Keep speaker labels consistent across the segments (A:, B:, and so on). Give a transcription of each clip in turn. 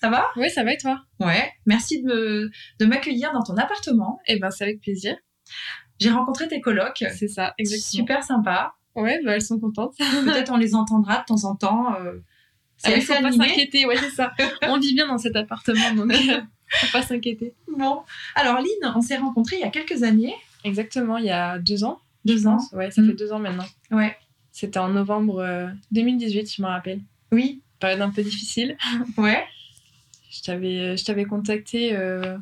A: Ça va?
B: Oui, ça va et toi?
A: Ouais, merci de, de m'accueillir dans ton appartement.
B: Eh ben, c'est avec plaisir.
A: J'ai rencontré tes colocs.
B: C'est ça, exactement.
A: Super sympa.
B: Ouais, bah, elles sont contentes.
A: Peut-être on les entendra de temps en temps. euh, c'est
B: Ah, faut pas s'inquiéter, ouais, c'est ça. On vit bien dans cet appartement, donc euh, faut pas s'inquiéter.
A: Bon, alors Lynn, on s'est rencontrés il y a quelques années.
B: Exactement, il y a deux ans.
A: Deux ans.
B: Ouais, ça
A: Mm.
B: fait deux ans maintenant.
A: Ouais.
B: C'était en novembre euh, 2018, je me rappelle.
A: Oui.
B: Période un peu difficile.
A: Ouais.
B: Je t'avais, je t'avais contacté euh,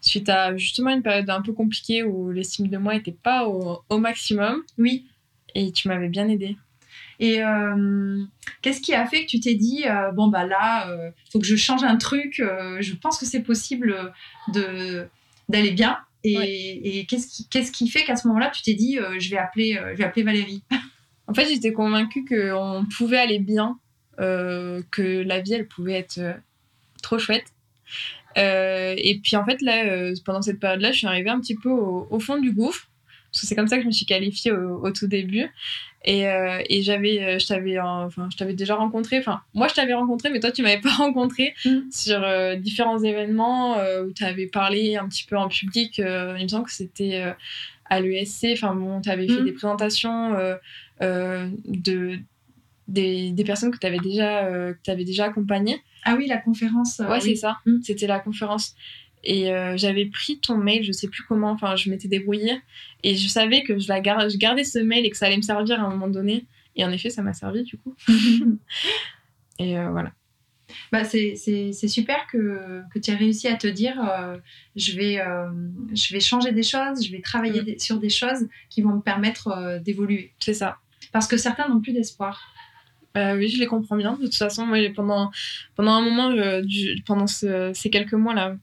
B: suite à justement une période un peu compliquée où l'estime de moi n'était pas au, au maximum
A: Oui.
B: et tu m'avais bien aidée.
A: Et euh, qu'est-ce qui a fait que tu t'es dit, euh, bon bah là, il faut que je change un truc, euh, je pense que c'est possible de d'aller bien. Et,
B: Ouais.
A: et qu'est-ce qui, qu'est-ce qui fait qu'à ce moment-là, tu t'es dit, euh, je vais appeler, euh, je vais appeler Valérie?
B: En fait, j'étais convaincue qu'on pouvait aller bien, euh, que la vie, elle pouvait être euh, trop chouette. Euh, et puis, en fait, là, euh, pendant cette période-là, je suis arrivée un petit peu au, au fond du gouffre. Parce que c'est comme ça que je me suis qualifiée au, au tout début. Et, euh, et j'avais, je t'avais, enfin, je t'avais déjà rencontré. Enfin, moi, je t'avais rencontré, mais toi, tu m'avais pas rencontré
A: Mm.
B: sur différents événements où tu avais parlé un petit peu en public. il me semble que c'était à l'ESC. Enfin, bon, tu avais fait
A: Mm.
B: des présentations de des, des personnes que tu avais déjà que t'avais déjà accompagnées.
A: Ah oui, la conférence. euh,
B: ouais,
A: oui.
B: c'est ça.
A: Mm.
B: C'était la conférence. Et euh, j'avais pris ton mail, je sais plus comment, enfin, je m'étais débrouillée. Et je savais que je, la gar- je gardais ce mail et que ça allait me servir à un moment donné. Et en effet, ça m'a servi du coup. Et euh, voilà.
A: Bah, c'est, c'est, c'est super que, que tu aies réussi à te dire euh, je, vais, euh, je vais changer des choses, je vais travailler
B: Mm.
A: des- sur des choses qui vont me permettre euh, d'évoluer.
B: C'est ça.
A: Parce que certains n'ont plus d'espoir.
B: Euh, oui, je les comprends bien. De toute façon, moi, pendant, pendant un moment, euh, du- pendant ce- ces quelques mois-là,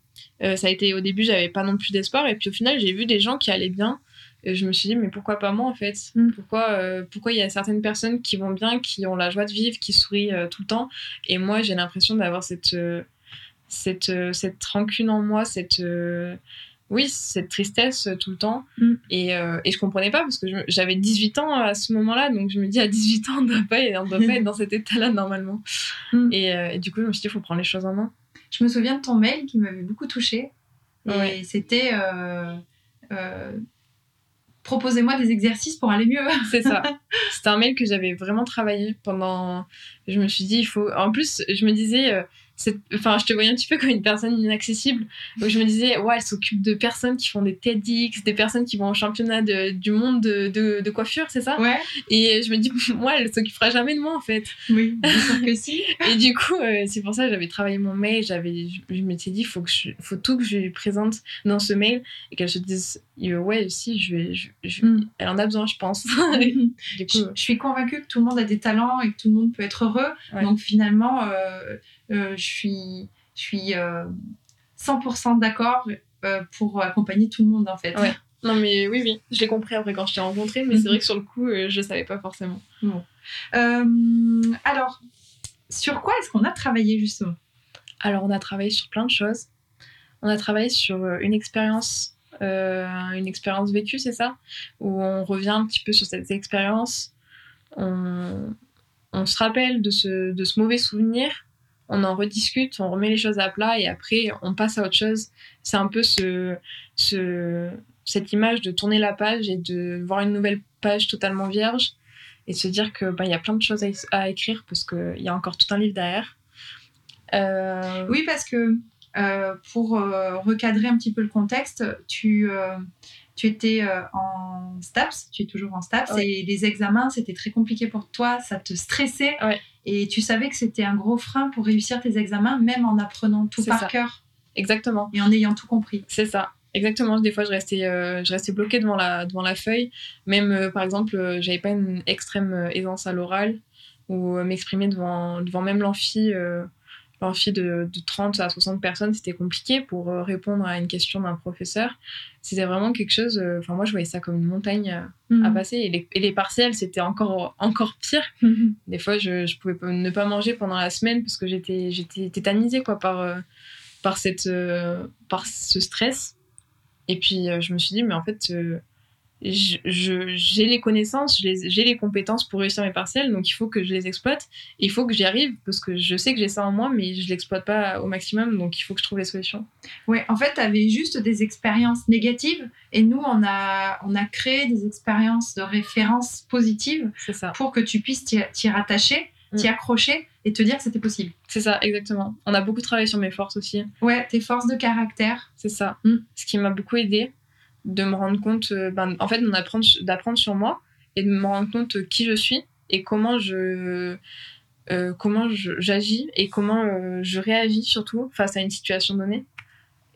B: euh, ça a été au début, j'avais pas non plus d'espoir. Et puis au final, j'ai vu des gens qui allaient bien. Et je me suis dit, mais pourquoi pas moi en fait?
A: Mm.
B: Pourquoi euh, pourquoi il y a certaines personnes qui vont bien, qui ont la joie de vivre, qui sourient euh, tout le temps? Et moi, j'ai l'impression d'avoir cette, cette, cette rancune en moi, cette. Oui, cette tristesse euh, tout le temps.
A: Mm.
B: Et, euh, et je comprenais pas parce que j'avais 18 ans à ce moment-là. Donc je me dis, à 18 ans, on doit pas, on doit pas être dans cet état-là normalement.
A: Mm.
B: Et, euh, et du coup, je me suis dit, il faut prendre les choses en main.
A: Je me souviens de ton mail qui m'avait beaucoup touchée. Et
B: Ouais.
A: c'était euh, proposez-moi des exercices pour aller mieux.
B: C'est ça. C'était un mail que j'avais vraiment travaillé pendant. Je me suis dit, il faut. En plus, je me disais. Euh, Enfin, je te voyais un petit peu comme une personne inaccessible. Donc, je me disais, ouais, elle s'occupe de personnes qui font des TEDx, des personnes qui vont au championnat de- du monde de, de, de coiffure, c'est ça?
A: Ouais,
B: Et je me dis, moi, elle s'occupera jamais de moi, en fait.
A: oui, bien sûr que si.
B: Et du coup, euh, c'est pour ça que j'avais travaillé mon mail. J'avais, je, je m'étais dit, faut que je, faut tout que je lui présente dans ce mail et qu'elle se dise, euh, ouais, si, je, vais- je, je-
A: Mm.
B: elle en a besoin, je pense. du coup,
A: je suis convaincue que tout le monde a des talents et que tout le monde peut être heureux.
B: Ouais.
A: Donc finalement, euh, euh, je suis, je suis euh, 100% d'accord euh, pour accompagner tout le monde en fait.
B: Ouais. Non, mais oui, oui, je l'ai compris après quand je t'ai rencontré, mais
A: Mhm.
B: c'est vrai que sur le coup, euh, je savais pas forcément.
A: Euh, alors, sur quoi est-ce qu'on a travaillé justement?
B: Alors, on a travaillé sur plein de choses. On a travaillé sur euh, une expérience, euh, une expérience vécue, c'est ça? Où on revient un petit peu sur cette expérience. On, on se rappelle de ce, de ce mauvais souvenir. On en rediscute, on remet les choses à plat et après, on passe à autre chose. C'est un peu ce, ce, cette image de tourner la page et de voir une nouvelle page totalement vierge et de se dire que bah, il y a plein de choses à, à écrire parce qu'il y a encore tout un livre derrière. Euh,
A: Oui, parce que euh, pour euh, recadrer un petit peu le contexte, tu, tu étais en STAPS, tu es toujours en STAPS,
B: Ouais.
A: et les examens, c'était très compliqué pour toi, ça te stressait,
B: Ouais.
A: Et tu savais que c'était un gros frein pour réussir tes examens, même en apprenant tout par
B: ça.
A: cœur
B: Exactement.
A: et en ayant tout compris.
B: C'est ça. Exactement. Des fois, je restais, euh, je restais bloquée devant la, devant la feuille. Même, euh, par exemple, euh, j'avais pas une extrême euh, aisance à l'oral ou m'exprimer devant, devant même l'amphi. L'amphi de, de 30 à 60 personnes, c'était compliqué pour euh, répondre à une question d'un professeur. C'était vraiment quelque chose. euh, Enfin, moi, je voyais ça comme une montagne euh,
A: Mhm.
B: à passer. Et les, et les partiels, c'était encore, encore pire.
A: Mhm.
B: Des fois, je, je pouvais ne pas manger pendant la semaine parce que j'étais, j'étais tétanisée quoi, par, par, cette, par ce stress. Et puis, je me suis dit, mais en fait, j'ai les connaissances, j'ai les compétences pour réussir mes partiels, donc il faut que je les exploite. Et il faut que j'y arrive parce que je sais que j'ai ça en moi, mais je l'exploite pas au maximum, donc il faut que je trouve les solutions.
A: Ouais, en fait, tu avais juste des expériences négatives et nous, on a, on a créé des expériences de référence positives
B: ça.
A: pour que tu puisses t'y t'y rattacher, t'y
B: Mm.
A: accrocher et te dire que c'était possible.
B: C'est ça, exactement. On a beaucoup travaillé sur mes forces aussi.
A: Ouais, tes forces de caractère.
B: C'est ça.
A: Mm.
B: Ce qui m'a beaucoup aidé de me rendre compte, euh, ben, en fait, d'apprendre sur moi et de me rendre compte euh, qui je suis et comment je euh, comment j'agis et comment euh, je réagis surtout face à une situation donnée.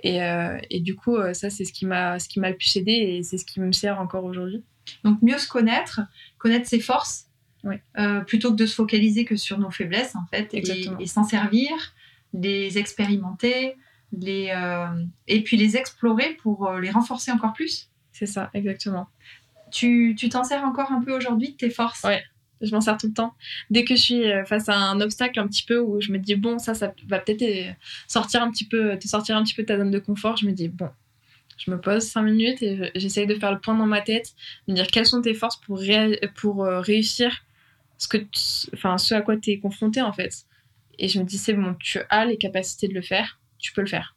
B: Et, euh, et du coup, ça, c'est ce qui m'a ce qui m'a le plus aidé et c'est ce qui me sert encore aujourd'hui.
A: Donc, mieux se connaître, connaître ses forces, plutôt que de se focaliser que sur nos faiblesses, en fait, et, et s'en servir, les expérimenter, les, euh, et puis les explorer pour euh, les renforcer encore plus.
B: C'est ça, exactement.
A: Tu tu t'en sers encore un peu aujourd'hui de tes forces?
B: Ouais. Je m'en sers tout le temps. Dès que je suis euh, face à un obstacle un petit peu où je me dis bon ça ça va peut-être sortir un petit peu te sortir un petit peu de ta zone de confort, je me dis bon je me pose cinq minutes et je- j'essaye de faire le point dans ma tête, de me dire quelles sont tes forces pour, ré- pour euh, réussir ce, que enfin, ce à quoi tu es confronté en fait. Et je me dis c'est bon, tu as les capacités de le faire, tu peux le faire.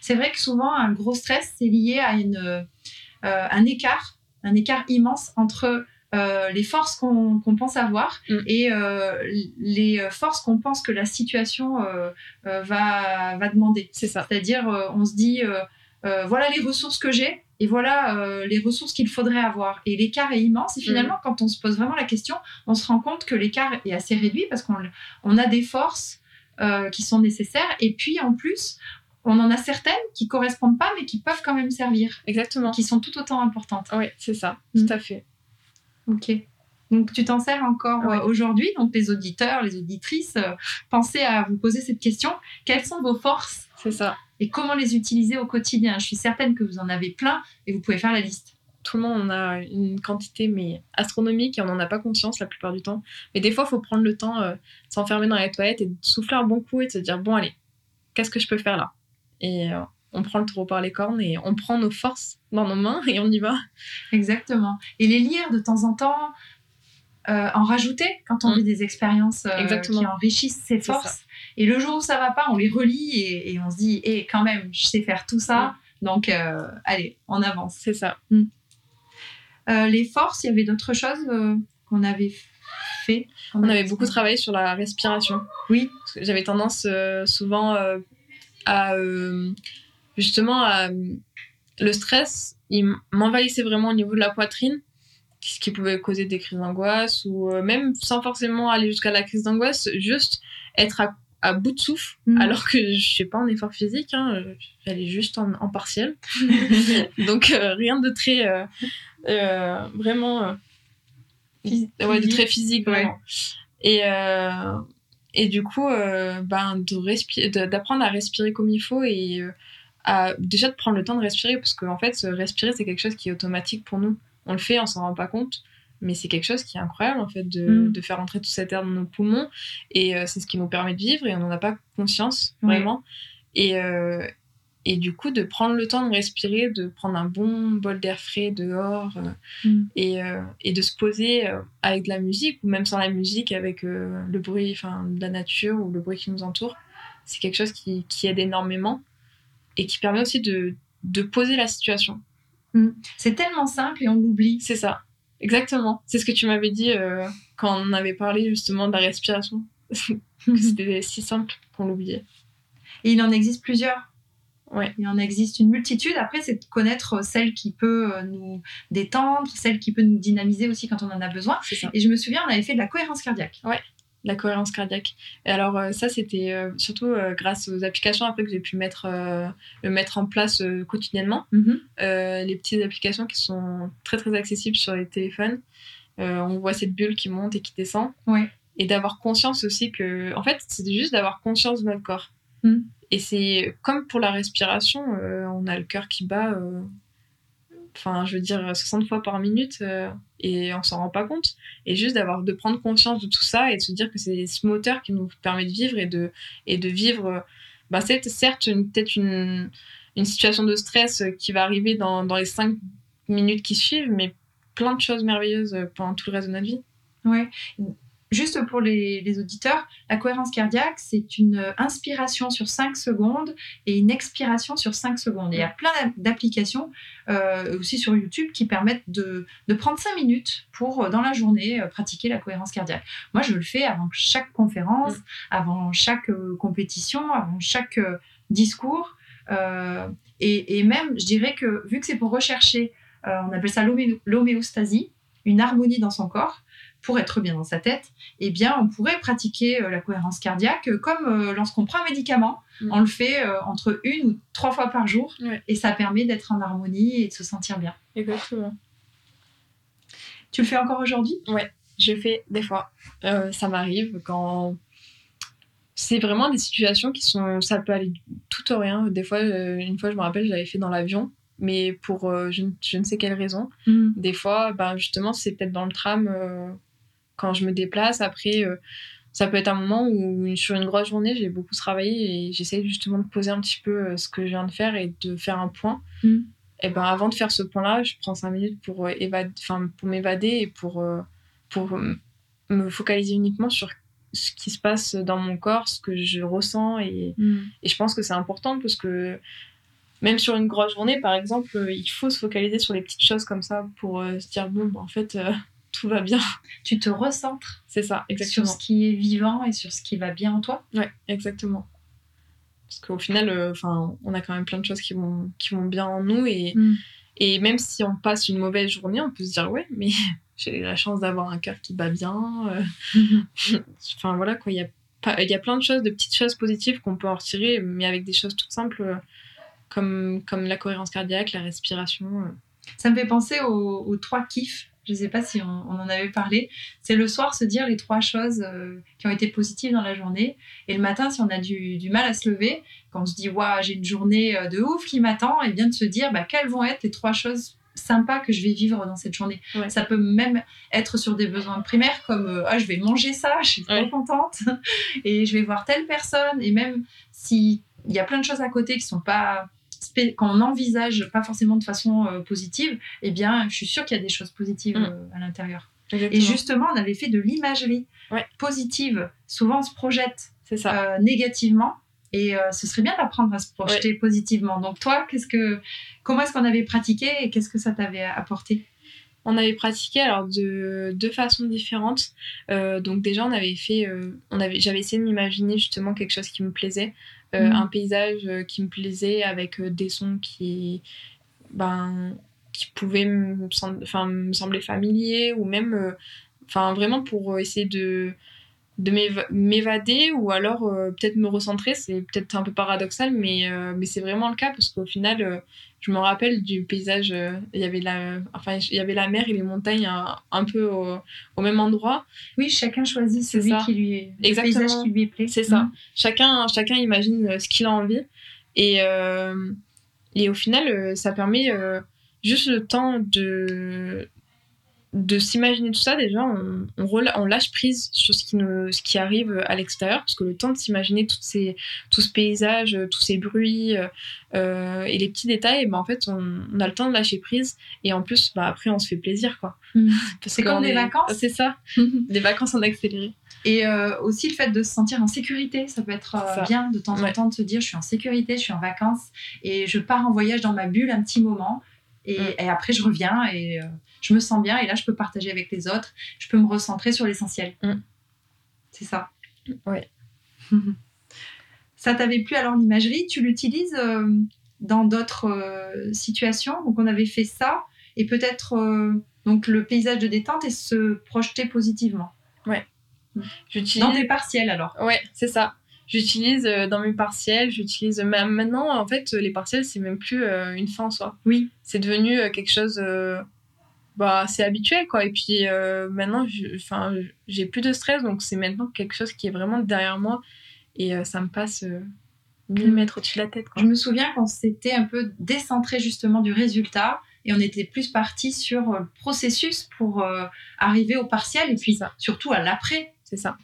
A: C'est vrai que souvent, un gros stress, c'est lié à une, euh, un écart, un écart immense entre euh, les forces qu'on pense avoir
B: Mm.
A: et euh, les forces qu'on pense que la situation euh, va, va demander.
B: C'est ça.
A: C'est-à-dire, on se dit, voilà les ressources que j'ai et voilà les ressources qu'il faudrait avoir. Et l'écart est immense. Et finalement, quand on se pose vraiment la question, on se rend compte que l'écart est assez réduit parce qu'on on a des forces euh, qui sont nécessaires. Et puis, en plus, on en a certaines qui correspondent pas, mais qui peuvent quand même servir,
B: Exactement.
A: qui sont tout autant importantes.
B: Oui, c'est ça,
A: Mm.
B: tout à fait.
A: Ok. Donc, tu t'en sers encore
B: Ouais.
A: euh, aujourd'hui. Donc, les auditeurs, les auditrices, euh, pensez à vous poser cette question. Quelles sont vos forces
B: C'est ça.
A: et comment les utiliser au quotidien? Je suis certaine que vous en avez plein et vous pouvez faire la liste.
B: Tout le monde en a une quantité mais astronomique et on n'en a pas conscience la plupart du temps. Mais des fois, il faut prendre le temps euh, de s'enfermer dans les toilettes et de souffler un bon coup et de se dire bon allez, qu'est-ce que je peux faire là? Et euh, on prend le taureau par les cornes et on prend nos forces dans nos mains et on y va.
A: Exactement. Et les lire de temps en temps, euh, en rajouter quand on
B: Mm.
A: vit des expériences qui enrichissent ses forces. Et le jour où ça va pas, on les relit et, et on se dit, eh, quand même, je sais faire tout ça. Donc, euh, allez, on avance.
B: C'est ça.
A: Euh, les forces, il y avait d'autres choses euh, qu'on avait fait.
B: On avait beaucoup travaillé sur la respiration.
A: Oui.
B: J'avais tendance euh, souvent euh, à euh, justement à le stress, il m'envahissait vraiment au niveau de la poitrine, ce qui pouvait causer des crises d'angoisse ou euh, même sans forcément aller jusqu'à la crise d'angoisse, juste être à, à bout de souffle,
A: Mm.
B: alors que je suis pas en effort physique, hein, euh, j'allais juste en, en partiel, donc euh, rien de très euh, euh, vraiment euh, ouais, très physique vraiment. Et, euh, et du coup, euh, ben, d'apprendre à respirer comme il faut et euh, à, déjà de prendre le temps de respirer parce qu'en fait, se respirer, c'est quelque chose qui est automatique pour nous. On le fait, on s'en rend pas compte, mais c'est quelque chose qui est incroyable en fait de,
A: Mm.
B: de faire entrer tout cet air dans nos poumons et euh, c'est ce qui nous permet de vivre et on n'en a pas conscience vraiment. Et, euh, et du coup, de prendre le temps de respirer, de prendre un bon bol d'air frais dehors euh,
A: Mm.
B: et, euh, et de se poser euh, avec de la musique ou même sans la musique, avec le bruit enfin, de la nature ou le bruit qui nous entoure, c'est quelque chose qui, qui aide énormément et qui permet aussi de, de poser la situation.
A: C'est tellement simple et on l'oublie.
B: C'est ça, exactement. C'est ce que tu m'avais dit quand on avait parlé justement de la respiration. que C'était si simple qu'on l'oubliait.
A: Et il en existe plusieurs.
B: Ouais.
A: Il en existe une multitude. Après, c'est de connaître celle qui peut euh, nous détendre, celle qui peut nous dynamiser aussi quand on en a besoin.
B: Ça.
A: Et je me souviens, on avait fait de la cohérence cardiaque.
B: la cohérence cardiaque. Et alors euh, ça, c'était euh, surtout euh, grâce aux applications après que j'ai pu mettre, euh, le mettre en place euh, quotidiennement. Euh, les petites applications qui sont très très accessibles sur les téléphones. Euh, on voit cette bulle qui monte et qui descend.
A: Ouais.
B: et d'avoir conscience aussi que, en fait, c'est juste d'avoir conscience de notre corps.
A: Mm.
B: Et c'est comme pour la respiration, euh, on a le cœur qui bat, euh, je veux dire, 60 fois par minute euh, et on s'en rend pas compte. Et juste d'avoir, de prendre conscience de tout ça et de se dire que c'est ce moteur qui nous permet de vivre et de, et de vivre, bah, c'est certes peut-être une, une situation de stress qui va arriver dans, dans les 5 minutes qui suivent, mais plein de choses merveilleuses pendant tout le reste de notre vie.
A: Ouais. Juste pour les, les auditeurs, la cohérence cardiaque, c'est une inspiration sur 5 secondes et une expiration sur 5 secondes. Et il y a plein d'app- d'applications euh, aussi sur YouTube qui permettent de, de prendre 5 minutes pour, euh, dans la journée, euh, pratiquer la cohérence cardiaque. Moi, je le fais avant chaque conférence,
B: Mm.
A: avant chaque euh, compétition, avant chaque euh, discours. Euh, et, et même, je dirais que vu que c'est pour rechercher, euh, on appelle ça l'homé- l'homéostasie, une harmonie dans son corps, pour être bien dans sa tête, eh bien, on pourrait pratiquer euh, la cohérence cardiaque euh, comme euh, lorsqu'on prend un médicament.
B: Mm.
A: On le fait entre une ou trois fois par jour
B: Ouais.
A: et ça permet d'être en harmonie et de se sentir bien.
B: Exactement.
A: Tu le fais encore aujourd'hui?
B: Je fais des fois. Euh, ça m'arrive quand. C'est vraiment des situations qui sont. Ça peut aller tout ou rien. Des fois, une fois, je me rappelle, je l'avais fait dans l'avion, mais pour euh, je, ne- je ne sais quelle raison. Des fois, ben, justement, c'est peut-être dans le tram euh, quand je me déplace. Après, euh, ça peut être un moment où, sur une grosse journée, j'ai beaucoup travaillé et j'essaie justement de poser un petit peu euh, ce que je viens de faire et de faire un point.
A: Mm.
B: Et ben, avant de faire ce point-là, je prends cinq minutes pour, euh, enfin, pour m'évader et pour, pour me focaliser uniquement sur ce qui se passe dans mon corps, ce que je ressens et, et je pense que c'est important parce que même sur une grosse journée, par exemple, il faut se focaliser sur les petites choses comme ça pour euh, se dire bon, bah, en fait, euh, tout va bien.
A: Tu te recentres
B: C'est ça, exactement.
A: sur ce qui est vivant et sur ce qui va bien en toi.
B: Ouais, exactement. Parce qu'au final, euh, enfin, on a quand même plein de choses qui vont, qui vont bien en nous et, et même si on passe une mauvaise journée, on peut se dire ouais, mais j'ai la chance d'avoir un cœur qui bat bien. euh, Enfin voilà quoi, il y a pas- y a plein de choses, de petites choses positives qu'on peut en retirer, mais avec des choses toutes simples euh, comme, comme la cohérence cardiaque, la respiration. euh.
A: Ça me fait penser aux, aux trois kiffs. Je ne sais pas si on, on en avait parlé. C'est le soir se dire les trois choses euh, qui ont été positives dans la journée. Et le matin, si on a du, du mal à se lever, quand on se dit Waouh, j'ai une journée euh, de ouf qui m'attend, et bien de se dire bah, quelles vont être les trois choses sympas que je vais vivre dans cette journée.
B: Ouais.
A: Ça peut même être sur des besoins primaires comme euh, ah, je vais manger ça, je suis trop
B: Ouais.
A: contente, et je vais voir telle personne. Et même s'il y a plein de choses à côté qui sont pas spé- quand on envisage pas forcément de façon euh, positive, eh bien, je suis sûre qu'il y a des choses positives
B: Mm.
A: euh, à l'intérieur. Et justement, on avait fait de l'imagerie
B: Ouais.
A: positive. Souvent, on se projette
B: ça.
A: euh, négativement. Et ce serait bien d'apprendre à se projeter positivement. Donc toi, qu'est-ce que, comment est-ce qu'on avait pratiqué et qu'est-ce que ça t'avait apporté?
B: On avait pratiqué alors de deux façons différentes. Euh, donc déjà, on avait fait, euh, on avait, j'avais essayé de m'imaginer justement quelque chose qui me plaisait, Euh,
A: Mhm.
B: un paysage euh, qui me plaisait avec euh, des sons qui, ben, qui pouvaient me, sem- enfin, me sembler familiers ou même, enfin vraiment pour essayer de de m'éva- m'évader ou alors euh, peut-être me recentrer c'est peut-être un peu paradoxal mais euh, mais c'est vraiment le cas parce qu'au final euh, je me rappelle du paysage il y avait la enfin il y avait la mer et les montagnes un, un peu au, au même endroit
A: Oui, chacun choisit celui qui lui est, le
B: Exactement.
A: paysage qui lui plaît.
B: C'est ça.
A: Mhm.
B: chacun chacun imagine ce qu'il a envie et et au final ça permet juste le temps de de s'imaginer tout ça déjà on, on, on lâche prise sur ce qui nous ce qui arrive à l'extérieur parce que le temps de s'imaginer toutes ces tout ce paysage tous ces bruits euh, euh, et les petits détails ben en fait on, on a le temps de lâcher prise et en plus bah après on se fait plaisir quoi. Parce
A: C'est comme des
B: est-
A: vacances.
B: c'est ça des vacances en accéléré
A: Et euh, aussi le fait de se sentir en sécurité, ça peut être euh,
B: Ça.
A: bien de temps en
B: Ouais.
A: temps de se dire je suis en sécurité, je suis en vacances et je pars en voyage dans ma bulle un petit moment et,
B: Mm.
A: et après je reviens et euh, je me sens bien et là je peux partager avec les autres, je peux me recentrer sur l'essentiel.
B: Mm.
A: C'est ça.
B: Ouais.
A: ça t'avait plu alors l'imagerie? Tu l'utilises euh, dans d'autres euh, situations? Donc on avait fait ça et peut-être donc le paysage de détente et se projeter positivement.
B: j'utilise
A: Dans tes partiels alors.
B: Ouais, c'est ça. J'utilise euh, dans mes partiels, j'utilise même maintenant en fait les partiels c'est même plus euh, une fin en soi.
A: Oui.
B: C'est devenu euh, quelque chose euh, bah, c'est habituel, quoi. Et puis maintenant, enfin, j'ai plus de stress, donc c'est maintenant quelque chose qui est vraiment derrière moi et ça me passe mille mètres au-dessus de la tête.
A: Je me souviens quand c'était un peu décentré justement du résultat et on était plus parti sur le processus pour arriver au partiel et puis surtout à l'après.
B: C'est ça.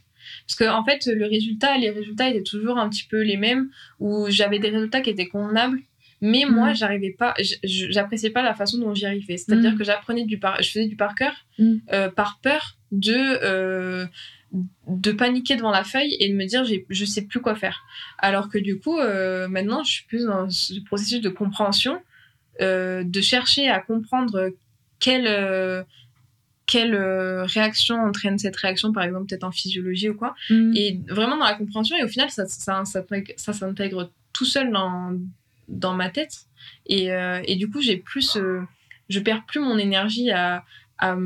B: Parce que en fait, le résultat, les résultats étaient toujours un petit peu les mêmes, où j'avais des résultats qui étaient convenables, mais moi, mm. j'arrivais pas, j'appréciais pas la façon dont j'y arrivais. C'est-à-dire mm. que j'apprenais du par, je faisais du par cœur mm. euh, par peur de euh, de paniquer devant la feuille et de me dire je sais plus quoi faire. Alors que du coup, euh, maintenant, je suis plus dans ce processus de compréhension, de chercher à comprendre quelle quelle réaction entraîne cette réaction, par exemple, peut-être en physiologie ou quoi. Et vraiment dans la compréhension, et au final, ça, ça, ça, ça s'intègre tout seul dans, dans ma tête. Et, euh, et du coup, j'ai plus, euh, je perds plus mon énergie à, à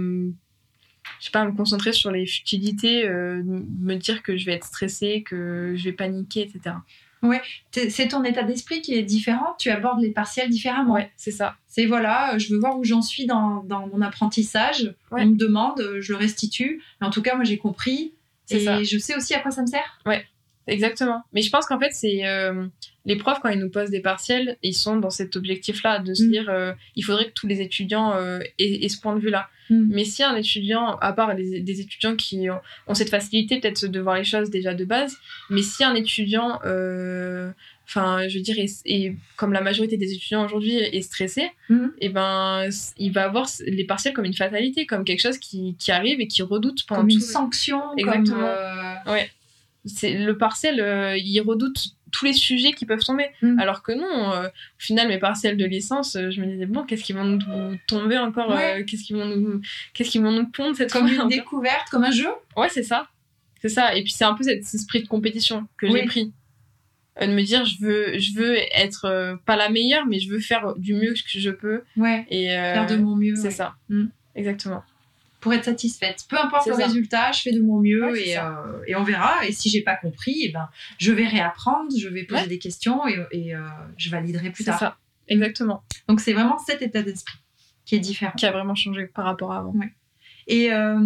B: je sais pas, me concentrer sur les futilités, euh, me dire que je vais être stressée, que je vais paniquer, etc.
A: Ouais, c'est ton état d'esprit qui est différent. Tu abordes les partiels différemment.
B: Ouais, c'est ça.
A: C'est voilà, je veux voir où j'en suis dans, dans, mon apprentissage. On me demande, je le restitue. Mais en tout cas, moi j'ai compris. Et ça. je sais aussi à quoi ça me sert.
B: Ouais, exactement. Mais je pense qu'en fait, c'est les profs, quand ils nous posent des partiels, ils sont dans cet objectif-là, de se mm. dire euh, il faudrait que tous les étudiants euh, aient, ce point de vue-là. Mm. Mais si un étudiant, à part des étudiants qui ont, cette facilité peut-être de voir les choses déjà de base, mais si un étudiant, euh, enfin, je veux dire, et comme la majorité des étudiants aujourd'hui est stressé, mm. et eh ben, il va avoir les partiels comme une fatalité, comme quelque chose qui, qui arrive et qui redoute
A: pendant comme une sanction.
B: Exactement. Ouais. C'est le partiel, il redoute tous les sujets qui peuvent tomber. Mm. Alors que non, euh, au final, mes partiels de licence, euh, je me disais, bon, qu'est-ce qu'ils vont nous tomber encore euh, Qu'est-ce qu'ils vont nous qu'est-ce qu'ils vont nous pondre cette
A: Comme une découverte, comme un jeu
B: Ouais, c'est ça. C'est ça. Et puis c'est un peu cet esprit de compétition que j'ai pris. de me dire, je veux, je veux être pas la meilleure, mais je veux faire du mieux que je peux.
A: Ouais. Et, faire de mon mieux.
B: C'est ça. Mm. Exactement
A: pour être satisfaite. Peu importe le résultat, je fais de mon mieux et, euh, et, on verra. Et si j'ai pas compris, et eh ben, je vais réapprendre, je vais poser des questions et, et euh, je validerai plus tard.
B: C'est ça, exactement.
A: Donc c'est vraiment cet état d'esprit qui est différent.
B: Qui a vraiment changé par rapport à avant.
A: Ouais. Et euh,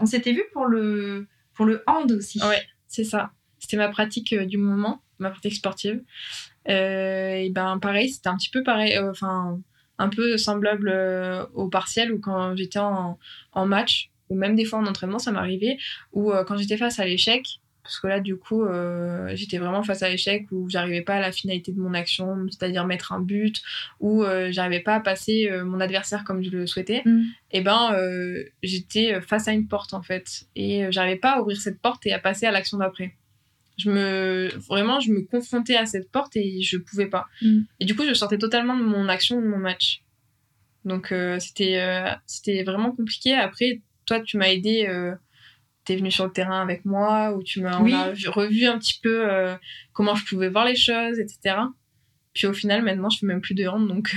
A: on s'était vu pour le, pour le hand aussi.
B: Ouais, c'est ça. C'était ma pratique du moment, ma pratique sportive. et ben pareil, c'était un petit peu pareil. Enfin un peu semblable euh, au partiel ou quand j'étais en, en, match, ou même des fois en entraînement, ça m'arrivait, ou euh, quand j'étais face à l'échec, parce que là, du coup, euh, j'étais vraiment face à l'échec où j'arrivais pas à la finalité de mon action, c'est-à-dire mettre un but, ou j'arrivais pas à passer mon adversaire comme je le souhaitais. Mm. Et ben, j'étais face à une porte en fait, et j'arrivais pas à ouvrir cette porte et à passer à l'action d'après je me vraiment je me confrontais à cette porte et je pouvais pas. Mm. et du coup je sortais totalement de mon action de mon match. Donc euh, c'était euh, c'était vraiment compliqué. Après toi tu m'as aidé euh, tu es venu sur le terrain avec moi ou tu m'as revu un petit peu comment je pouvais voir les choses etc puis au final, maintenant, je fais même plus de hand. Donc,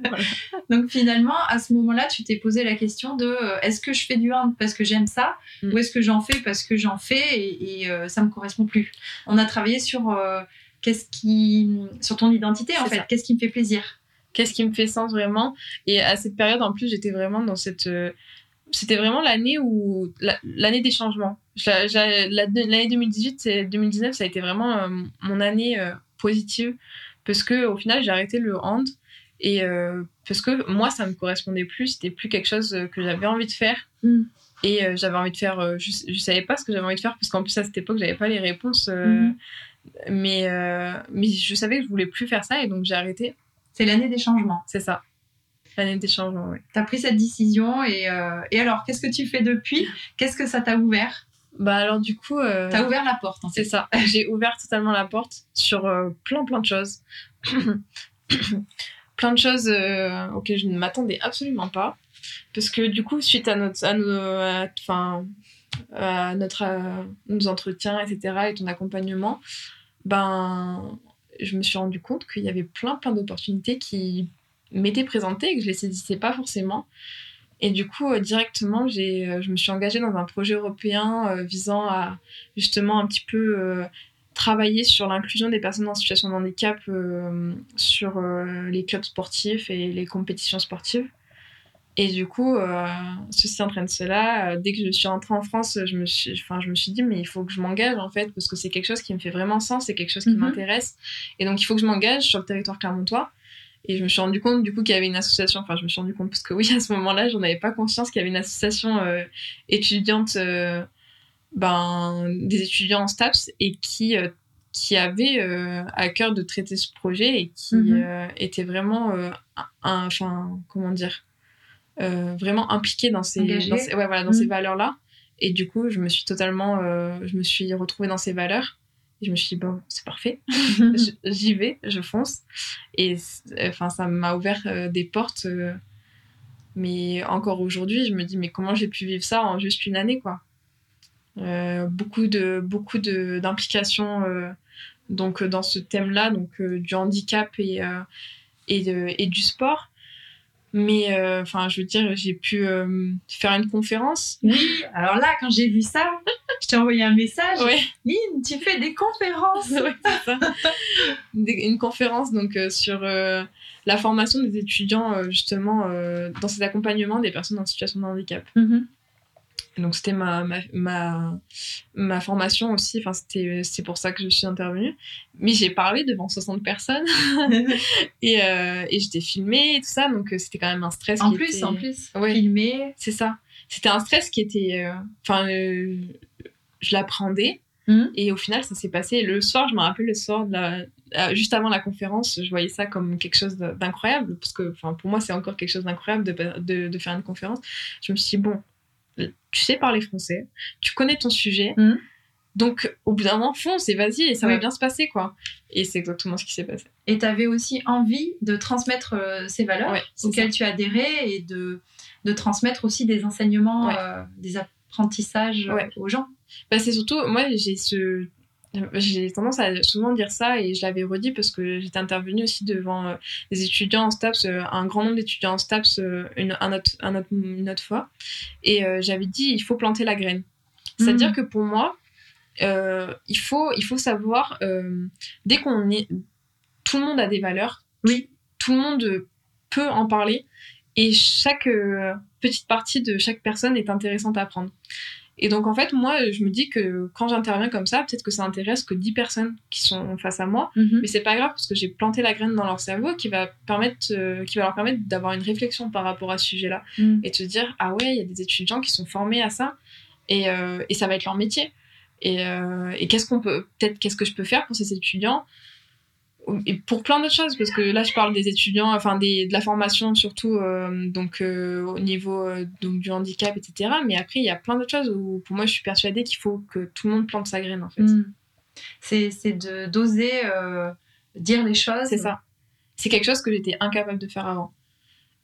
A: donc finalement, à ce moment-là, tu t'es posé la question de euh, est-ce que je fais du hand parce que j'aime ça mm. ou est-ce que j'en fais parce que j'en fais et, et euh, ça me correspond plus? On a travaillé sur euh, qu'est-ce qui, sur ton identité en fait. Qu'est-ce qui me fait plaisir?
B: Qu'est-ce qui me fait sens vraiment? Et à cette période, en plus, j'étais vraiment dans cette c'était vraiment l'année où l'année des changements. L'année 2018 et 2019, ça a été vraiment mon année positive parce que au final j'ai arrêté le hand et euh, parce que moi ça me correspondait plus c'était plus quelque chose que j'avais envie de faire. Mm. et euh, j'avais envie de faire euh, je, je savais pas ce que j'avais envie de faire parce qu'en plus à cette époque j'avais pas les réponses mm. mais mais je savais que je voulais plus faire ça et donc j'ai arrêté.
A: C'est l'année des changements.
B: C'est ça. L'année des changements oui.
A: Tu as pris cette décision et, et alors qu'est-ce que tu fais depuis? Qu'est-ce que ça t'a ouvert?
B: Bah alors du coup... Euh,
A: T'as ouvert la porte.
B: C'est ça. J'ai ouvert totalement la porte sur euh, plein plein de choses. plein de choses euh, auxquelles je ne m'attendais absolument pas. Parce que du coup, suite à, notre, à, nos, enfin, à notre, nos entretiens, etc., et ton accompagnement, ben, je me suis rendu compte qu'il y avait plein plein d'opportunités qui m'étaient présentées et que je ne les saisissais pas forcément. Et du coup, euh, directement, j'ai, euh, je me suis engagée dans un projet européen euh, visant à justement un petit peu travailler sur l'inclusion des personnes en situation de handicap sur les clubs sportifs et les compétitions sportives. Et du coup, ceci entraîne cela. Dès que je suis rentrée en France, je me suis, enfin, je me suis dit, mais il faut que je m'engage en fait, parce que c'est quelque chose qui me fait vraiment sens, c'est quelque chose qui
A: Mhm.
B: m'intéresse. Et donc, il faut que je m'engage sur le territoire clermontois. Et je me suis rendu compte du coup qu'il y avait une association, enfin, je me suis rendu compte parce que oui, à ce moment-là, j'en avais pas conscience qu'il y avait une association euh, étudiante, euh, ben, des étudiants en STAPS et qui. euh, qui avait à cœur de traiter ce projet et qui
A: Mhm.
B: était vraiment un, enfin comment dire vraiment impliqué dans ces, dans ces, ouais, voilà, dans
A: Mhm.
B: ces valeurs-là. Et du coup, je me suis totalement, je me suis retrouvée dans ces valeurs. Et je me suis dit, bon, c'est parfait, j'y vais, je fonce. Et enfin, ça m'a ouvert euh, des portes. euh, mais encore aujourd'hui, je me dis, mais comment j'ai pu vivre ça en juste une année, quoi? Euh, beaucoup de beaucoup de d'implications donc dans ce thème-là, donc du handicap et et du sport. Mais euh, enfin, je veux dire, j'ai pu euh, faire une conférence.
A: Oui, alors là, quand j'ai vu ça, je t'ai envoyé un message.
B: Ouais,
A: Lynn, tu fais des conférences.
B: ouais, ça. Des- Une conférence donc euh, sur la formation des étudiants justement dans cet accompagnement des personnes en situation de handicap. Et donc c'était ma, ma, ma, ma formation aussi, enfin c'est pour ça que je suis intervenue. Mais j'ai parlé devant 60 personnes et, euh, et j'étais filmée et tout ça, donc euh, c'était quand même un stress.
A: en
B: qui
A: plus,
B: était-
A: en plus,
B: Ouais.
A: filmé.
B: C'est ça. C'était un stress qui était. euh, Enfin, euh, je l'appréhendais.
A: Mhm.
B: Et au final, ça s'est passé. Le soir, je me rappelle le soir, de la- juste avant la conférence, je voyais ça comme quelque chose d'incroyable. Parce que pour moi, c'est encore quelque chose d'incroyable de, de, de faire une conférence. Je me suis dit, bon, tu sais parler français, tu connais ton sujet.
A: Mhm.
B: Donc, au bout d'un moment, fonce et vas-y, et ça va bien se passer, quoi. Et c'est exactement ce qui s'est passé.
A: Et tu avais aussi envie de transmettre euh, ces valeurs
B: Ouais,
A: auxquelles tu adhérais et de, de transmettre aussi des enseignements,
B: Ouais.
A: euh, des apprentissages euh, aux gens.
B: Bah, c'est surtout, moi, j'ai ce. J'ai tendance à souvent dire ça et je l'avais redit parce que j'étais intervenue aussi devant euh, des étudiants en STAPS, euh, un grand nombre d'étudiants en STAPS euh, une, un autre, un autre- une autre fois. Et j'avais dit, il faut planter la graine. C'est-à-dire
A: Mhm.
B: que pour moi, il, faut, il faut savoir, dès qu'on est. Tout le monde a des valeurs.
A: Oui.
B: Tout le monde peut en parler. Et chaque petite partie de chaque personne est intéressante à apprendre. Et donc, en fait, moi, je me dis que quand j'interviens comme ça, peut-être que ça intéresse que 10 personnes qui sont face à moi.
A: Mhm.
B: Mais c'est pas grave parce que j'ai planté la graine dans leur cerveau qui va, permettre, euh, qui va leur permettre d'avoir une réflexion par rapport à ce sujet-là
A: Mhm.
B: et de se dire ah ouais il y a des étudiants qui sont formés à ça et, euh, et ça va être leur métier et, euh, et qu'est-ce qu'on peut peut-être qu'est-ce que je peux faire pour ces étudiants? Et pour plein d'autres choses parce que là je parle des étudiants enfin des, de la formation surtout euh, donc euh, au niveau euh, donc du handicap etc mais après il y a plein d'autres choses où pour moi je suis persuadée qu'il faut que tout le monde plante sa graine en fait
A: Mhm. C'est d'oser dire les choses.
B: C'est ça. C'est quelque chose que j'étais incapable de faire avant.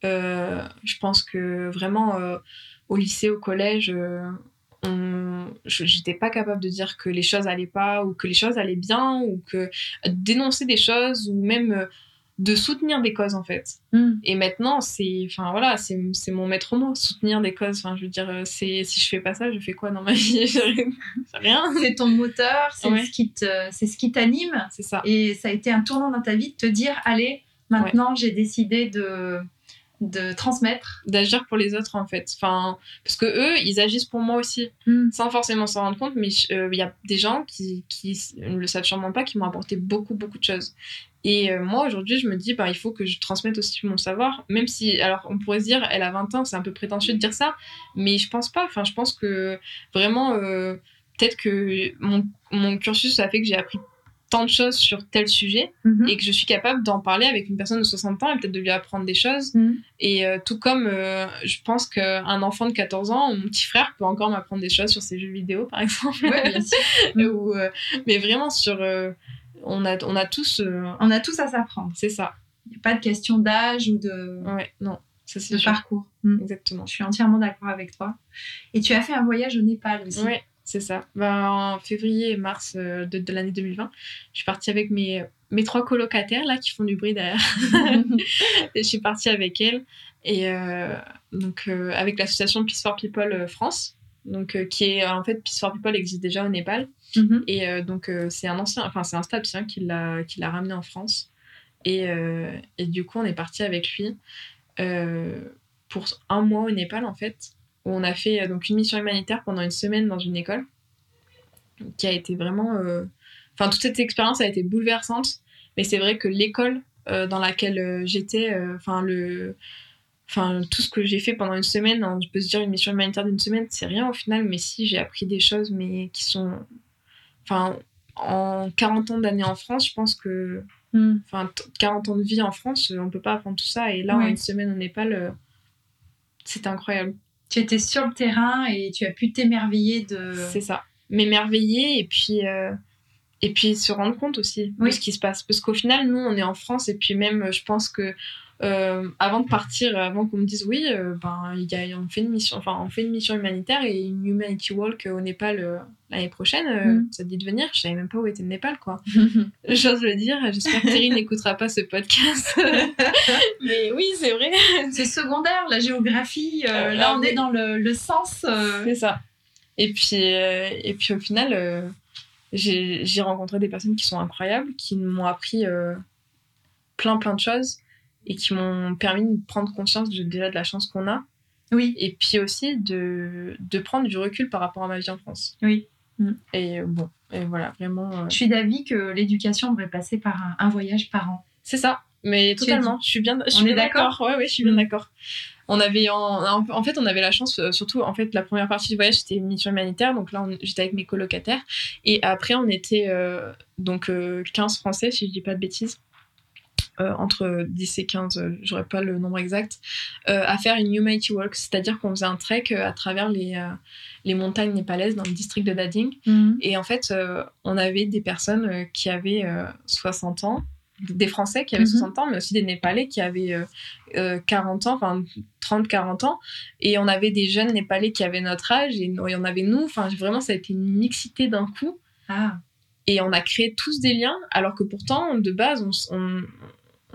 B: Je pense que vraiment au lycée, au collège, j'étais pas capable de dire que les choses allaient pas ou que les choses allaient bien ou que dénoncer des choses ou même euh, de soutenir des causes en fait.
A: Mhm.
B: Et maintenant, c'est enfin voilà, c'est c'est mon maître mot, soutenir des causes. Enfin, je veux dire, euh, c'est si je fais pas ça, je fais quoi dans ma vie? Rien.
A: C'est ton moteur, c'est
B: Ouais.
A: ce qui te- c'est ce qui t'anime.
B: C'est ça.
A: Et ça a été un tournant dans ta vie de te dire allez, maintenant j'ai décidé de, de transmettre.
B: D'agir pour les autres en fait. Enfin, parce que eux, ils agissent pour moi aussi. sans forcément s'en rendre compte, mais euh, il y a des gens qui, qui ne le savent sûrement pas, qui m'ont apporté beaucoup, beaucoup de choses. Et euh, moi, aujourd'hui, je me dis, bah, il faut que je transmette aussi mon savoir, même si, alors, on pourrait se dire, elle a 20 ans, c'est un peu prétentieux de dire ça, mais je pense pas. Enfin, je pense que vraiment, euh, peut-être que mon, mon cursus a fait que j'ai appris tant de choses sur tel sujet
A: Mhm.
B: et que je suis capable d'en parler avec une personne de 60 ans et peut-être de lui apprendre des choses.
A: Mhm.
B: Et euh, tout comme euh, je pense qu'un enfant de 14 ans, mon petit frère peut encore m'apprendre des choses sur ses jeux vidéo, par exemple.
A: Ouais, bien sûr.
B: Ou, euh, mais vraiment sur... on, a, on a tous...
A: On a tous à s'apprendre.
B: c'est ça.
A: Il n'y a pas de question d'âge ou de,
B: Ouais, non, ça
A: de
B: sûr.
A: parcours. Mhm.
B: Exactement.
A: Je suis entièrement d'accord avec toi. Et tu as fait un voyage au Népal aussi.
B: Ouais, c'est ça. Ben, en février et mars euh, de, de l'année 2020, je suis partie avec mes, mes trois colocataires là qui font du bruit derrière. Et je suis partie avec elles et euh, donc euh, avec l'association Peace for People France. Donc, euh, qui est en fait Peace for People existe déjà au Népal
A: Mhm.
B: et donc c'est un ancien enfin c'est un stapsien qui l'a qui l'a ramené en France et, et du coup on est parti avec lui pour un mois au Népal, en fait, où on a fait donc une mission humanitaire pendant une semaine dans une école, qui a été vraiment. Enfin, toute cette expérience a été bouleversante, mais c'est vrai que l'école dans laquelle j'étais, enfin, le enfin tout ce que j'ai fait pendant une semaine hein, je peux se dire une mission humanitaire d'une semaine c'est rien au final mais si j'ai appris des choses mais qui sont enfin en 40 ans d'années en France je pense que hmm. enfin 40 ans de vie en France on peut pas apprendre tout ça et là en une semaine au Népal euh, c'est incroyable
A: tu étais sur le terrain et tu as pu t'émerveiller de
B: c'est ça. M'émerveiller et puis euh, et puis se rendre compte aussi de ce qui se passe. Parce qu'au final nous on est en France et puis même je pense que euh, avant de partir, avant qu'on me dise oui, euh, ben, y a, on, fait une mission, enfin, on fait une mission humanitaire et une Humanity Walk au Népal euh, l'année prochaine, mm. ça te dit de venir. Je savais même pas où était le Népal, quoi. J'ose le dire. J'espère que Thierry n'écoutera pas ce podcast. Mais oui, c'est vrai.
A: C'est secondaire, la géographie. là, on est dans le, le sens.
B: C'est ça. Et puis, et puis au final, j'ai rencontré des personnes qui sont incroyables, qui m'ont appris plein, plein de choses et qui m'ont permis de prendre conscience de, déjà de la chance qu'on a.
A: Oui.
B: Et puis aussi de, de prendre du recul par rapport à ma vie en France.
A: Oui.
B: Mm. Et euh, bon, et voilà, vraiment. Euh,
A: je suis d'avis que l'éducation devrait passer par un, voyage par an.
B: C'est ça, mais totalement. Je suis bien, je suis d'accord. Ouais, ouais, je suis bien mm. d'accord. On avait en, en, fait, on avait la chance, euh, surtout en fait, la première partie du voyage c'était une mission humanitaire, donc là j'étais avec mes colocataires, et après on était donc 15 Français, si je dis pas de bêtises. Euh, entre 10 et 15, euh, j'aurais pas le nombre exact, euh, à faire une Humanity Walk, c'est-à-dire qu'on faisait un trek à travers les, les montagnes népalaises dans le district de Dading. Mhm. Et en fait, on avait des personnes qui avaient 60 ans, des Français qui avaient 60 mhm. ans, mais aussi des Népalais qui avaient 40 ans, enfin 30-40 ans. Et on avait des jeunes Népalais qui avaient notre âge, et y en avait nous. Enfin, vraiment, ça a été une mixité d'un coup.
A: Ah.
B: Et on a créé tous des liens, alors que pourtant, de base, on, on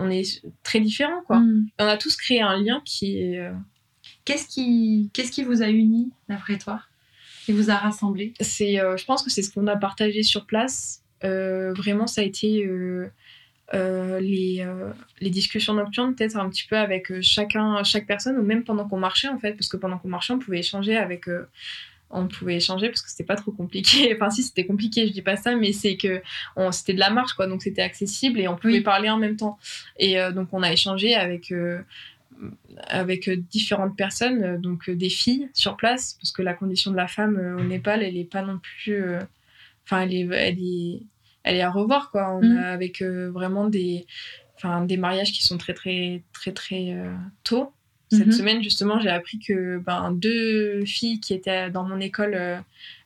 B: est très différents, quoi. Mm. on a tous créé un lien qui est. Euh,
A: qu'est-ce qui, qu'est-ce qui vous a unis, d'après toi Qui vous a rassemblés
B: C'est, euh, je pense que c'est ce qu'on a partagé sur place. Euh, vraiment, ça a été les, les discussions nocturnes, peut-être un petit peu avec chacun, chaque personne, ou même pendant qu'on marchait, en fait, parce que pendant qu'on marchait, on pouvait échanger avec on pouvait échanger parce que c'était pas trop compliqué. Enfin, si c'était compliqué, je dis pas ça, mais c'est que c'était de la marche, quoi. Donc c'était accessible et on pouvait parler en même temps. Et euh, donc on a échangé avec euh, avec différentes personnes, euh, donc des filles sur place, parce que la condition de la femme au Népal, elle est pas non plus. Enfin, elle est, elle est, elle est à revoir, quoi. On mm. a avec vraiment des, enfin, des mariages qui sont très très très, très tôt. Cette mhm. semaine, justement, j'ai appris que ben, deux filles qui étaient dans mon école euh,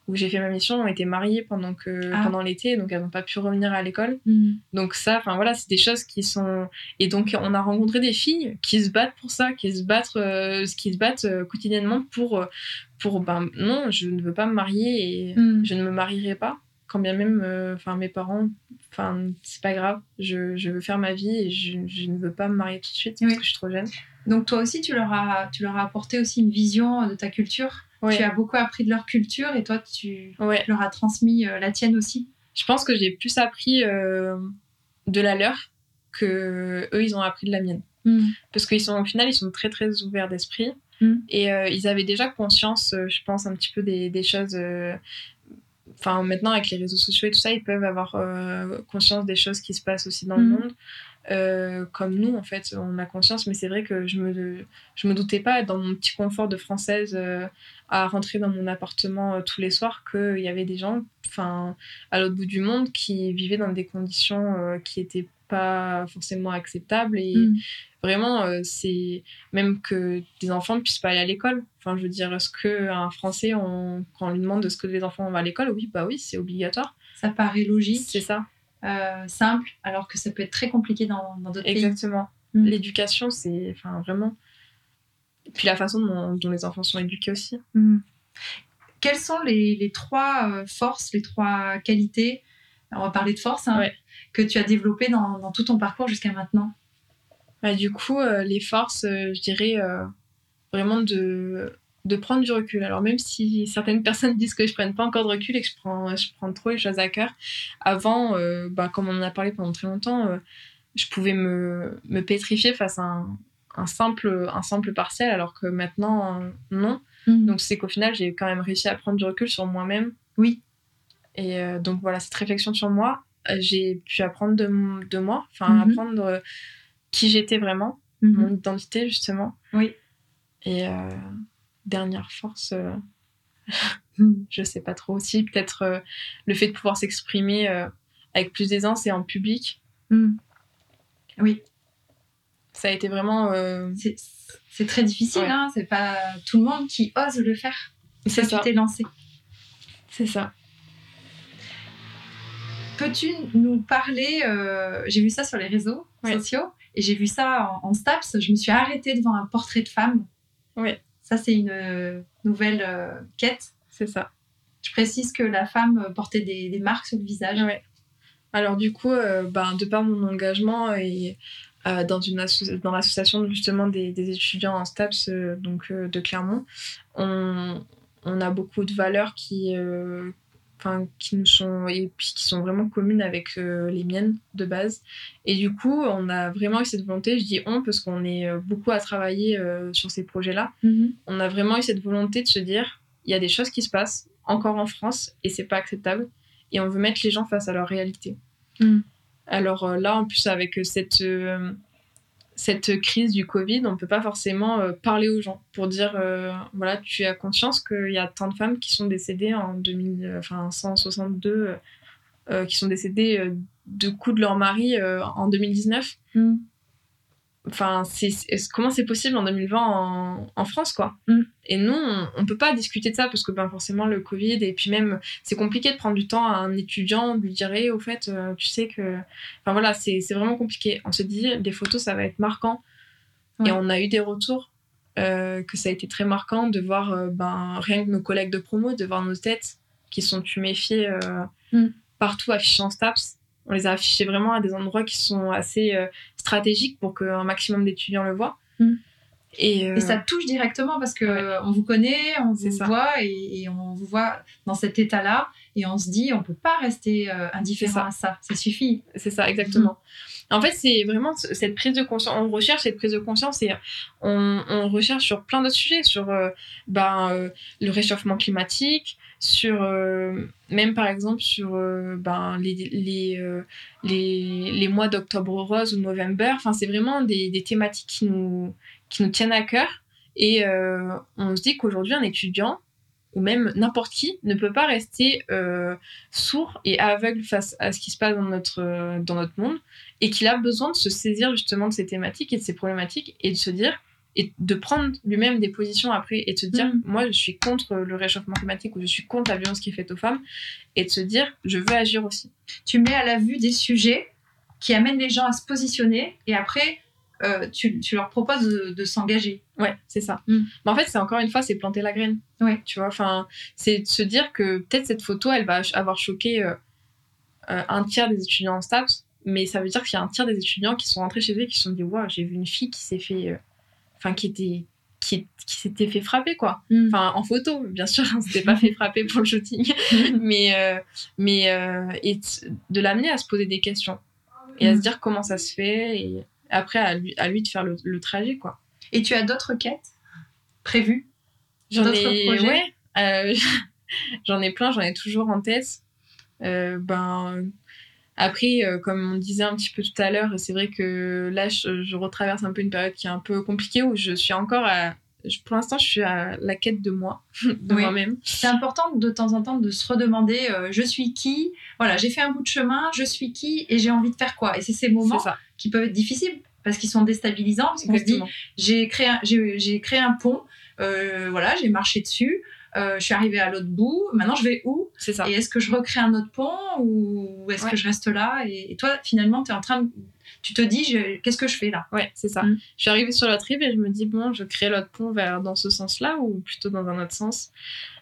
B: où j'ai fait ma mission ont été mariées pendant, que, ah. pendant l'été, donc elles n'ont pas pu revenir à l'école. Mhm. Donc ça, enfin voilà, c'est des choses qui sont... Et donc on a rencontré des filles qui se battent pour ça, qui se battent, euh, qui se battent euh, quotidiennement pour, pour, ben non, je ne veux pas me marier et mhm. je ne me marierai pas quand bien même enfin mes parents enfin c'est pas grave je, je, veux faire ma vie et je, je, ne veux pas me marier tout de suite parce que je suis trop jeune
A: donc toi aussi, tu leur as, tu leur as apporté aussi une vision de ta culture. Tu as beaucoup appris de leur culture et toi, tu leur as transmis euh, la tienne aussi.
B: Je pense que j'ai plus appris euh, de la leur que eux, ils ont appris de la mienne. Hmm. Parce qu'ils sont au final, ils sont très très ouverts d'esprit hmm. et euh, ils avaient déjà conscience, je pense, un petit peu des, des choses. Enfin, maintenant avec les réseaux sociaux et tout ça, ils peuvent avoir conscience des choses qui se passent aussi dans le hmm. monde. Euh, comme nous, en fait, on a conscience, mais c'est vrai que je me, je me doutais pas, dans mon petit confort de française, euh, à rentrer dans mon appartement euh, tous les soirs, qu'il y avait des gens, enfin, à l'autre bout du monde, qui vivaient dans des conditions qui étaient pas forcément acceptables. Et mm. vraiment, c'est même que des enfants ne puissent pas aller à l'école. Enfin, je veux dire, est-ce qu'un Français, on, quand on lui demande de ce que les enfants vont à l'école, oui, bah oui, c'est obligatoire.
A: Ça paraît logique.
B: C'est ça.
A: Euh, simple, alors que ça peut être très compliqué dans d'autres pays.
B: Exactement. Mm. L'éducation, c'est enfin, vraiment. Et puis la façon dont, les enfants sont éduqués aussi.
A: Mm. Quelles sont les, les trois euh, forces, les trois qualités, on va parler de force, hein, que tu as développées dans, dans tout ton parcours jusqu'à maintenant?
B: Bah, Du coup, euh, les forces, je dirais vraiment de de prendre du recul. Alors même si certaines personnes disent que je prenne pas encore de recul et que je prends, je prends trop les choses à cœur, avant, euh, bah, comme on en a parlé pendant très longtemps, euh, je pouvais me, me pétrifier face à un, un, simple, un simple partiel, alors que maintenant, euh, non.
A: Mhm.
B: Donc, c'est qu'au final, j'ai quand même réussi à prendre du recul sur moi-même.
A: Oui.
B: Et donc, voilà, cette réflexion sur moi, j'ai pu apprendre de, de moi, enfin,
A: Mhm.
B: apprendre qui j'étais vraiment,
A: Mhm.
B: mon identité, justement.
A: Oui.
B: Et dernière force, euh,
A: Mhm.
B: je sais pas trop aussi, peut-être euh, le fait de pouvoir s'exprimer euh, avec plus d'aisance et en public.
A: Mhm. Oui.
B: Ça a été vraiment. euh,
A: C'est- très difficile,
B: Ouais.
A: hein. C'est pas tout le monde qui ose le faire.
B: Ça.
A: Tu t'es lancé.
B: C'est ça.
A: Peux-tu nous parler J'ai vu ça sur les réseaux
B: Ouais.
A: sociaux et j'ai vu ça en, en Staps. Je me suis arrêtée devant un portrait de femme.
B: Ouais.
A: Ça, c'est une euh, nouvelle euh, quête.
B: C'est ça.
A: Je précise que la femme euh, portait des, des marques sur le visage.
B: Ouais. Alors du coup, euh, ben, de par mon engagement et euh, dans, une dans l'association justement des, des étudiants en STAPS donc, de Clermont, on, on a beaucoup de valeurs qui, enfin, qui nous sont et puis qui sont vraiment communes avec euh, les miennes de base. Et du coup, on a vraiment eu cette volonté, je dis on parce qu'on est euh, beaucoup à travailler euh, sur ces projets-là,
A: Mhm.
B: on a vraiment eu cette volonté de se dire il y a des choses qui se passent encore en France et c'est pas acceptable et on veut mettre les gens face à leur réalité.
A: Mm.
B: Alors euh, là, en plus, avec cette, cette crise du Covid, on peut pas forcément euh, parler aux gens pour dire euh, voilà, tu as conscience qu'il y a tant de femmes qui sont décédées en 2000, euh, enfin, 162 euh, euh, qui sont décédées de coups de leur mari en 2019
A: Mhm.
B: Enfin c'est comment c'est possible en 2020 en, en France quoi
A: Mm.
B: et nous on, on peut pas discuter de ça parce que ben forcément le Covid et puis même c'est compliqué de prendre du temps à un étudiant de lui dire Eh, au fait euh, tu sais que enfin voilà c'est vraiment compliqué on se dit des photos ça va être marquant
A: Ouais.
B: et on a eu des retours euh, que ça a été très marquant de voir euh, ben rien que nos collègues de promo de voir nos têtes qui sont tuméfiées
A: Mm.
B: partout affichées en STAPS on les a affichées vraiment à des endroits qui sont assez euh, stratégiques pour qu'un maximum d'étudiants le voient.
A: Mm.
B: Et, euh,
A: Et ça touche directement parce que
B: Ouais.
A: on vous connaît, on vous voit et, et on vous voit dans cet état-là et on se dit on peut pas rester euh, indifférent
B: ça.
A: à ça. Ça suffit.
B: c'est ça, exactement. En fait, c'est vraiment ce- cette prise de conscience. On recherche cette prise de conscience et on, on recherche sur plein d'autres sujets, sur ben, le réchauffement climatique, sur euh, même par exemple sur euh, ben, les, les, euh, les, les mois d'octobre rose ou november. Enfin, c'est vraiment des, des thématiques qui nous, qui nous tiennent à cœur. Et on se dit qu'aujourd'hui, un étudiant, ou même n'importe qui, ne peut pas rester sourd et aveugle face à ce qui se passe dans notre, dans notre monde, et qu'il a besoin de se saisir justement de ces thématiques et de ces problématiques, et de se dire, et de prendre lui-même des positions après, et de se dire,
A: Mhm.
B: moi je suis contre le réchauffement climatique, ou je suis contre la violence qui est faite aux femmes, et de se dire, je veux agir aussi.
A: Tu mets à la vue des sujets qui amènent les gens à se positionner et après euh, tu, tu leur proposes de, de s'engager.
B: Ouais, c'est ça.
A: Mm.
B: Mais en fait, c'est encore une fois, c'est planter la graine.
A: Ouais.
B: Tu vois, enfin, c'est de se dire que peut-être cette photo, elle va avoir choqué euh, euh, un tiers des étudiants en STAPS, mais ça veut dire qu'il y a un tiers des étudiants qui sont rentrés chez eux et qui se sont dit, waouh, j'ai vu une fille qui s'est fait, enfin, qui était, qui, qui s'était fait frapper, quoi. Enfin, en photo, bien sûr, on s'était pas fait frapper pour le shooting, mais, euh, mais euh, et de l'amener à se poser des questions et à
A: Mm.
B: se dire comment ça se fait, et après à lui, à lui de faire le, le trajet, quoi.
A: Et tu as d'autres quêtes prévues
B: J'en ai,
A: projets
B: ouais, euh, j'en ai plein, j'en ai toujours en tête. Ben, après, euh, comme on disait un petit peu tout à l'heure, c'est vrai que là, je, je retraverse un peu une période qui est un peu compliquée où je suis encore à. je- Pour l'instant, je suis à la quête de moi, de
A: Oui.
B: moi-même.
A: C'est important de temps en temps de se redemander euh, je suis qui? Voilà, j'ai fait un bout de chemin, je suis qui et j'ai envie de faire quoi? Et c'est ces moments qui peuvent être difficiles parce qu'ils sont déstabilisants parce qu'on se dit j'ai créé un, j'ai, j'ai créé un pont, euh, voilà, j'ai marché dessus, euh, je suis arrivée à l'autre bout, maintenant je vais où?
B: C'est ça.
A: Et est-ce que je recrée un autre pont ou est-ce
B: Ouais.
A: que je reste là? Et, et toi, finalement, tu es en train de, tu te dis, je- qu'est-ce que je fais là?
B: Ouais, c'est ça.
A: Mm.
B: Je suis arrivée sur l'autre rive et je me dis, bon, je crée l'autre pont vers dans ce sens-là ou plutôt dans un autre sens?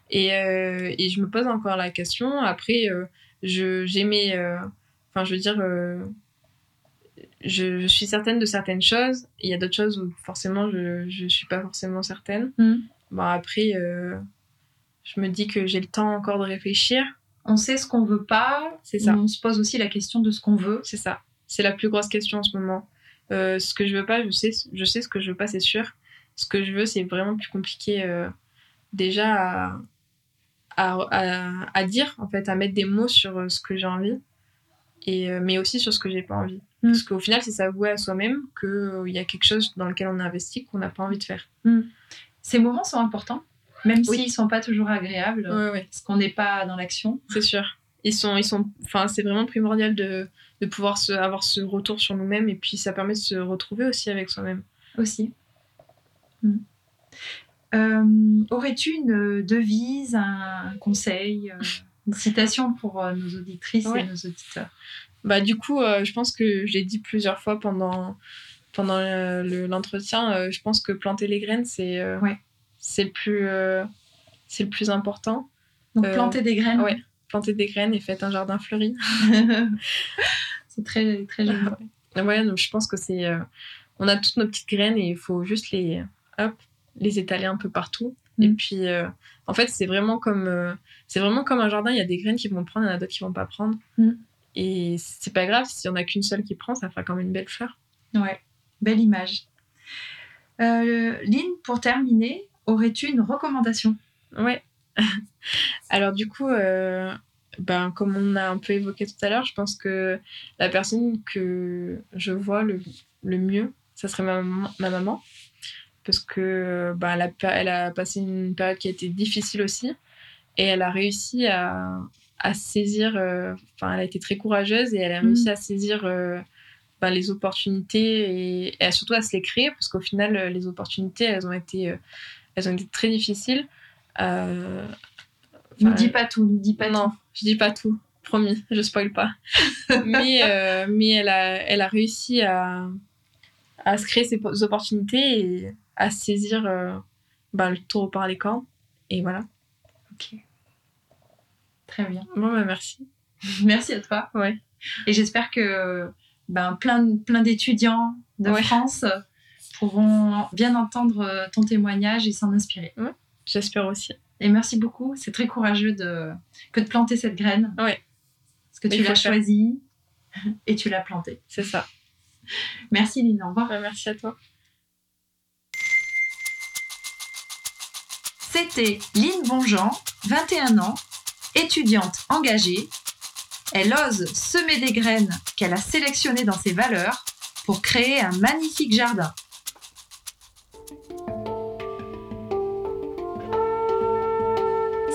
B: Et, euh, et je me pose encore la question. Après, euh, je, j'ai mes. Enfin, je veux dire, je, je suis certaine de certaines choses. Il y a d'autres choses où forcément je ne suis pas forcément certaine.
A: Mm.
B: Bon, après, euh, je me dis que j'ai le temps encore de réfléchir.
A: On sait ce qu'on veut pas,
B: C'est ça.
A: On se pose aussi la question de ce qu'on veut.
B: C'est ça. C'est la plus grosse question en ce moment. Euh, ce que je veux pas, je sais, je sais ce que je veux pas, c'est sûr. Ce que je veux, c'est vraiment plus compliqué euh, déjà à, à, à, à dire, en fait, à mettre des mots sur euh, ce que j'ai envie, et, mais aussi sur ce que j'ai pas envie.
A: Mm.
B: Parce qu'au final, c'est s'avouer à soi-même qu'il y a quelque chose dans lequel on a investi qu'on n'a pas envie de faire.
A: Ces moments sont importants, même
B: Oui.
A: s'ils sont pas toujours agréables,
B: Ouais, ouais.
A: parce qu'on n'est pas dans l'action.
B: C'est sûr. Ils sont, ils sont, enfin, c'est vraiment primordial de, de pouvoir se, avoir ce retour sur nous-mêmes et puis ça permet de se retrouver aussi avec soi-même.
A: aussi. Mm. Euh, Aurais-tu une devise, un conseil, euh, une citation pour euh, nos auditrices
B: Ouais.
A: et nos auditeurs?
B: Bah, du coup, je pense que je l'ai dit plusieurs fois pendant, pendant le- l'entretien. je pense que planter les graines, c'est
A: Ouais.
B: C'est le, plus, euh, c'est le plus important.
A: Donc
B: Euh,
A: planter des graines.
B: ouais. Planter des graines et faites un jardin fleuri.
A: C'est très, très joli.
B: Ouais, donc je pense que c'est. euh, on a toutes nos petites graines et il faut juste les, hop, les étaler un peu partout.
A: Mm.
B: Et puis, euh, en fait, c'est vraiment comme c'est vraiment comme un jardin. Il y a des graines qui vont prendre, il y en a d'autres qui vont pas prendre.
A: Mm.
B: Et c'est pas grave si on a qu'une seule qui prend, ça fera quand même une belle fleur.
A: Ouais, belle image. Euh, Lynn, pour terminer, aurais-tu une recommandation?
B: Ouais. Alors du coup, euh, ben, comme on a un peu évoqué tout à l'heure, je pense que la personne que je vois le, le mieux, ça serait ma maman, ma maman. Parce que ben, elle, a, pa- elle a passé une période qui a été difficile aussi. Et elle a réussi à, à saisir, euh, enfin, elle a été très courageuse et elle a
A: Mhm.
B: réussi à saisir euh, ben, les opportunités et, et surtout à se les créer. Parce qu'au final, les opportunités, elles ont été, elles ont été très difficiles. Euh, enfin,
A: dis pas tout, nous dis pas
B: non, je dis pas tout, promis, je spoil pas. mais euh, mais elle, a, elle a réussi à, à se créer ses po- opportunités et à saisir euh, bah, le taureau par les cornes. Et voilà.
A: tout. Ok. Très bien.
B: Bon, bah, merci.
A: Merci à toi.
B: Ouais.
A: Et j'espère que ben, plein, plein d'étudiants de
B: Ouais.
A: France pourront bien entendre euh, ton témoignage et s'en inspirer.
B: J'espère aussi.
A: Et merci beaucoup. C'est très courageux de, que de planter cette graine.
B: Ouais.
A: Parce que
B: Mais
A: tu l'as choisie et tu l'as plantée.
B: C'est ça.
A: Merci Lynn. Au revoir.
B: Merci à toi.
A: C'était Lynn Bonjean, 21 ans, étudiante engagée. Elle ose semer des graines qu'elle a sélectionnées dans ses valeurs pour créer un magnifique jardin.